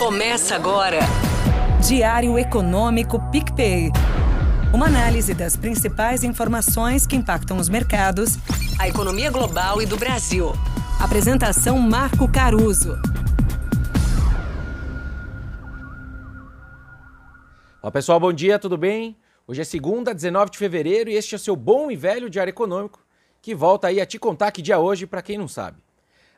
Começa agora. Diário Econômico PicPay. Uma análise das principais informações que impactam os mercados, a economia global e do Brasil. Apresentação Marco Caruso. Olá pessoal, bom dia, tudo bem? Hoje é segunda, 19 de fevereiro e este é o seu bom e velho Diário Econômico, que volta aí a te contar que dia hoje para quem não sabe.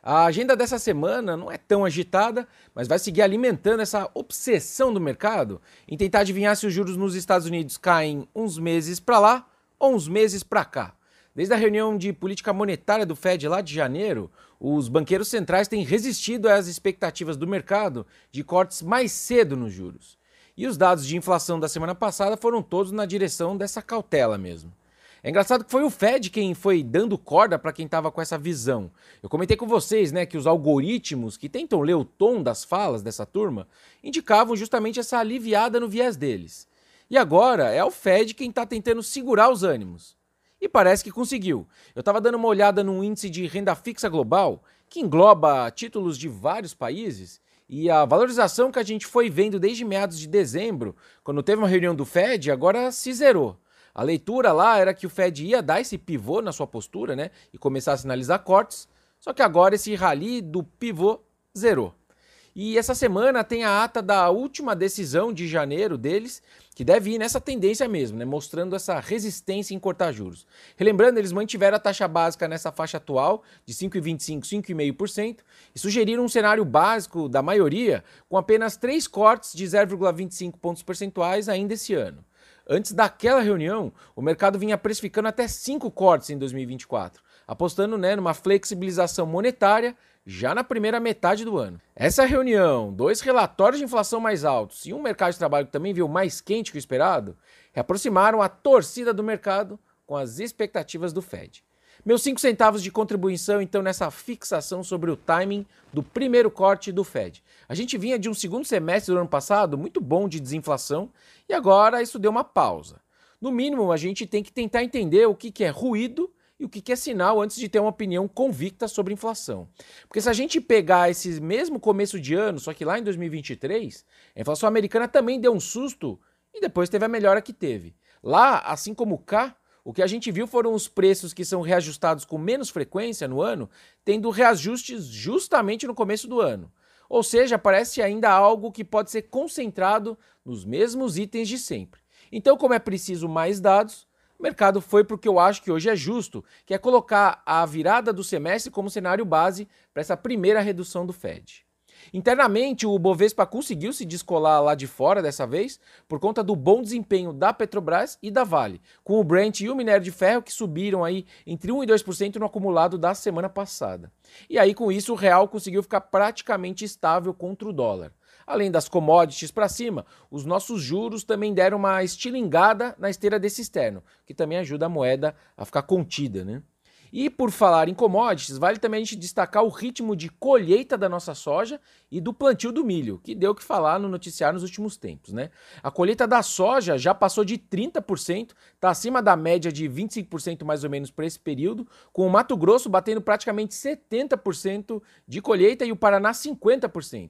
A agenda dessa semana não é tão agitada, mas vai seguir alimentando essa obsessão do mercado em tentar adivinhar se os juros nos Estados Unidos caem uns meses para lá ou uns meses para cá. Desde a reunião de política monetária do Fed lá de janeiro, os banqueiros centrais têm resistido às expectativas do mercado de cortes mais cedo nos juros. E os dados de inflação da semana passada foram todos na direção dessa cautela mesmo. É engraçado que foi o Fed quem foi dando corda para quem estava com essa visão. Eu comentei com vocês, né, que os algoritmos que tentam ler o tom das falas dessa turma indicavam justamente essa aliviada no viés deles. E agora é o Fed quem está tentando segurar os ânimos. E parece que conseguiu. Eu estava dando uma olhada no índice de renda fixa global, que engloba títulos de vários países, e a valorização que a gente foi vendo desde meados de dezembro, quando teve uma reunião do Fed, agora se zerou. A leitura lá era que o Fed ia dar esse pivô na sua postura, né? E começar a sinalizar cortes. Só que agora esse rally do pivô zerou. E essa semana tem a ata da última decisão de janeiro deles, que deve ir nessa tendência mesmo, né? mostrando essa resistência em cortar juros. Relembrando, eles mantiveram a taxa básica nessa faixa atual de 5,25%, 5,5% e sugeriram um cenário básico da maioria com apenas três cortes de 0,25 pontos percentuais ainda esse ano. Antes daquela reunião, o mercado vinha precificando até cinco cortes em 2024, apostando né, numa flexibilização monetária já na primeira metade do ano. Essa reunião, dois relatórios de inflação mais altos e um mercado de trabalho que também viu mais quente que o esperado, reaproximaram a torcida do mercado com as expectativas do Fed. Meus 5 centavos de contribuição, então, nessa fixação sobre o timing do primeiro corte do Fed. A gente vinha de um segundo semestre do ano passado muito bom de desinflação e agora isso deu uma pausa. No mínimo, a gente tem que tentar entender o que, que é ruído e o que, que é sinal antes de ter uma opinião convicta sobre inflação. Porque se a gente pegar esse mesmo começo de ano, só que lá em 2023, a inflação americana também deu um susto e depois teve a melhora que teve. Lá, assim como cá, o que a gente viu foram os preços que são reajustados com menos frequência no ano, tendo reajustes justamente no começo do ano. Ou seja, parece ainda algo que pode ser concentrado nos mesmos itens de sempre. Então, como é preciso mais dados, o mercado foi para o que eu acho que hoje é justo, que é colocar a virada do semestre como cenário base para essa primeira redução do Fed. Internamente, o Bovespa conseguiu se descolar lá de fora dessa vez, por conta do bom desempenho da Petrobras e da Vale, com o Brent e o minério de ferro que subiram aí entre 1 e 2% no acumulado da semana passada. E aí, com isso, o real conseguiu ficar praticamente estável contra o dólar. Além das commodities para cima, os nossos juros também deram uma estilingada na esteira desse externo, que também ajuda a moeda a ficar contida, né? E por falar em commodities, vale também a gente destacar o ritmo de colheita da nossa soja e do plantio do milho, que deu o que falar no noticiário nos últimos tempos, né? A colheita da soja já passou de 30%, está acima da média de 25% mais ou menos para esse período, com o Mato Grosso batendo praticamente 70% de colheita e o Paraná 50%.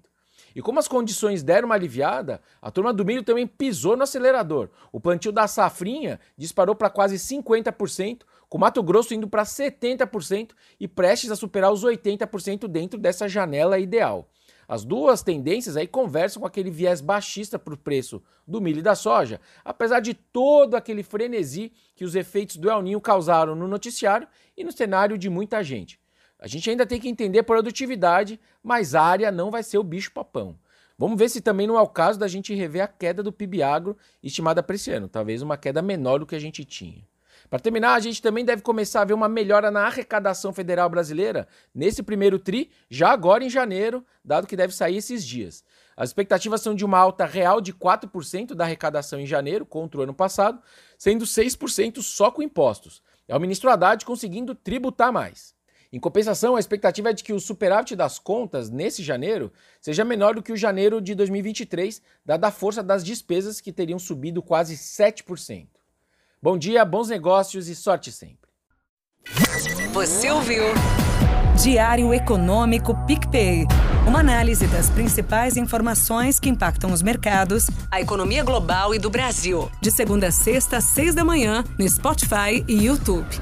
E como as condições deram uma aliviada, a turma do milho também pisou no acelerador. O plantio da safrinha disparou para quase 50%, com Mato Grosso indo para 70% e prestes a superar os 80% dentro dessa janela ideal. As duas tendências aí conversam com aquele viés baixista para o preço do milho e da soja, apesar de todo aquele frenesi que os efeitos do El Ninho causaram no noticiário e no cenário de muita gente. A gente ainda tem que entender produtividade, mas área não vai ser o bicho papão. Vamos ver se também não é o caso da gente rever a queda do PIB agro estimada para esse ano, talvez uma queda menor do que a gente tinha. Para terminar, a gente também deve começar a ver uma melhora na arrecadação federal brasileira nesse primeiro TRI, já agora em janeiro, dado que deve sair esses dias. As expectativas são de uma alta real de 4% da arrecadação em janeiro contra o ano passado, sendo 6% só com impostos. É o ministro Haddad conseguindo tributar mais. Em compensação, a expectativa é de que o superávit das contas nesse janeiro seja menor do que o janeiro de 2023, dada a força das despesas que teriam subido quase 7%. Bom dia, bons negócios e sorte sempre. Você ouviu? Diário Econômico PicPay. Uma análise das principais informações que impactam os mercados, a economia global e do Brasil. De segunda a sexta, às seis da manhã, no Spotify e YouTube.